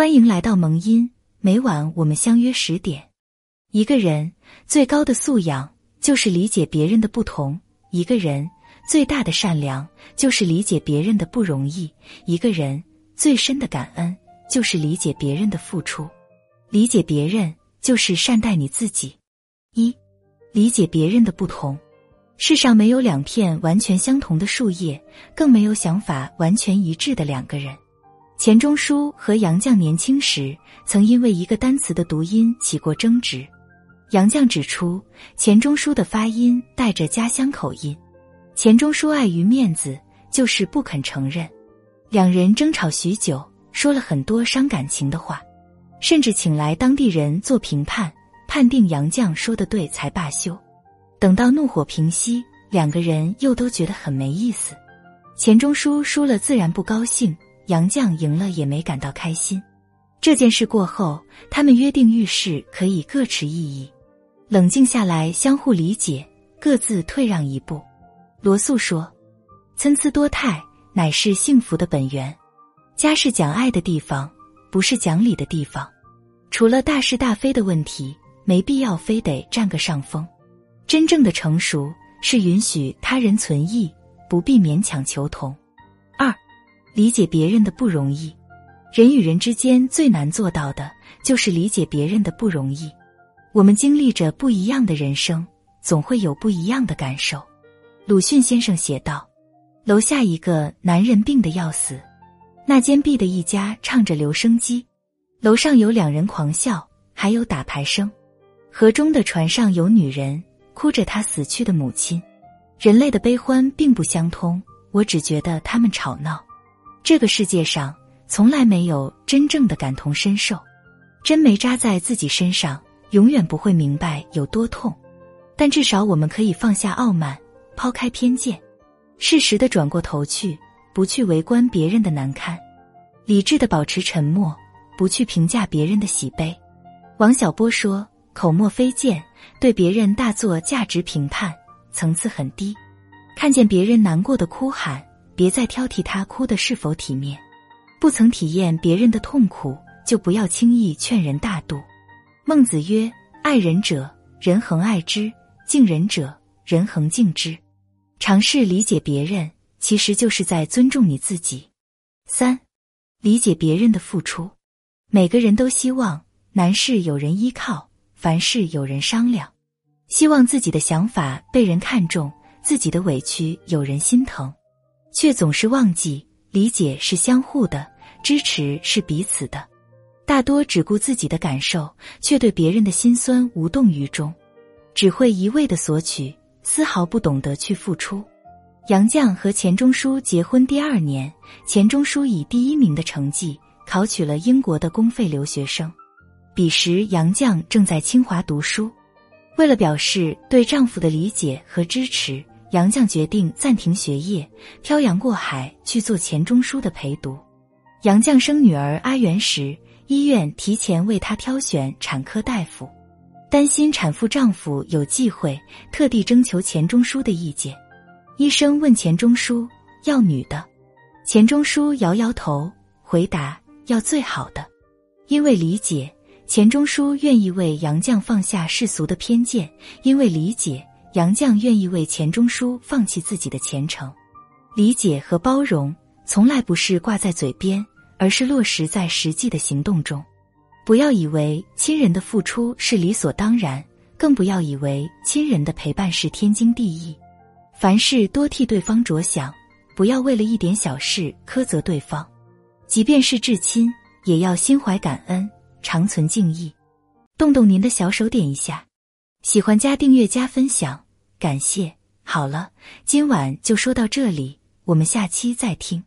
欢迎来到萌音，每晚我们相约十点。一个人最高的素养就是理解别人的不同；一个人最大的善良就是理解别人的不容易；一个人最深的感恩就是理解别人的付出。理解别人就是善待你自己。一，理解别人的不同。世上没有两片完全相同的树叶，更没有想法完全一致的两个人。钱钟书和杨绛年轻时曾因为一个单词的读音起过争执。杨绛指出，钱钟书的发音带着家乡口音，钱钟书碍于面子，就是不肯承认。两人争吵许久，说了很多伤感情的话，甚至请来当地人做评判，判定杨绛说的对才罢休。等到怒火平息，两个人又都觉得很没意思。钱钟书输了自然不高兴。杨绛赢了也没感到开心。这件事过后，他们约定遇事可以各持异议，冷静下来相互理解，各自退让一步。罗素说：“参差多态乃是幸福的本源。家是讲爱的地方，不是讲理的地方。除了大是大非的问题，没必要非得占个上风。真正的成熟是允许他人存异，不必勉强求同。”理解别人的不容易，人与人之间最难做到的就是理解别人的不容易。我们经历着不一样的人生，总会有不一样的感受。鲁迅先生写道：“楼下一个男人病得要死，那间壁的一家唱着留声机，楼上有两人狂笑，还有打牌声。河中的船上有女人哭着她死去的母亲。人类的悲欢并不相通，我只觉得他们吵闹。”这个世界上从来没有真正的感同身受，针没扎在自己身上，永远不会明白有多痛。但至少我们可以放下傲慢，抛开偏见，适时的转过头去，不去围观别人的难堪，理智的保持沉默，不去评价别人的喜悲。王小波说：“口沫飞溅，对别人大做价值评判，层次很低。看见别人难过的哭喊。”别再挑剔他哭的是否体面，不曾体验别人的痛苦，就不要轻易劝人大度。孟子曰：“爱人者，人恒爱之；敬人者，人恒敬之。”尝试理解别人，其实就是在尊重你自己。三，理解别人的付出。每个人都希望难事有人依靠，凡事有人商量，希望自己的想法被人看重，自己的委屈有人心疼。却总是忘记理解是相互的，支持是彼此的。大多只顾自己的感受，却对别人的辛酸无动于衷，只会一味的索取，丝毫不懂得去付出。杨绛和钱钟书结婚第二年，钱钟书以第一名的成绩考取了英国的公费留学生。彼时杨绛正在清华读书，为了表示对丈夫的理解和支持。杨绛决定暂停学业，漂洋过海去做钱钟书的陪读。杨绛生女儿阿元时，医院提前为她挑选产科大夫，担心产妇丈夫有忌讳，特地征求钱钟书的意见。医生问钱钟书要女的，钱钟书摇摇头，回答要最好的。因为理解，钱钟书愿意为杨绛放下世俗的偏见，因为理解。杨绛愿意为钱钟书放弃自己的前程，理解和包容从来不是挂在嘴边，而是落实在实际的行动中。不要以为亲人的付出是理所当然，更不要以为亲人的陪伴是天经地义。凡事多替对方着想，不要为了一点小事苛责对方。即便是至亲，也要心怀感恩，长存敬意。动动您的小手，点一下。喜欢加订阅加分享，感谢。好了，今晚就说到这里，我们下期再听。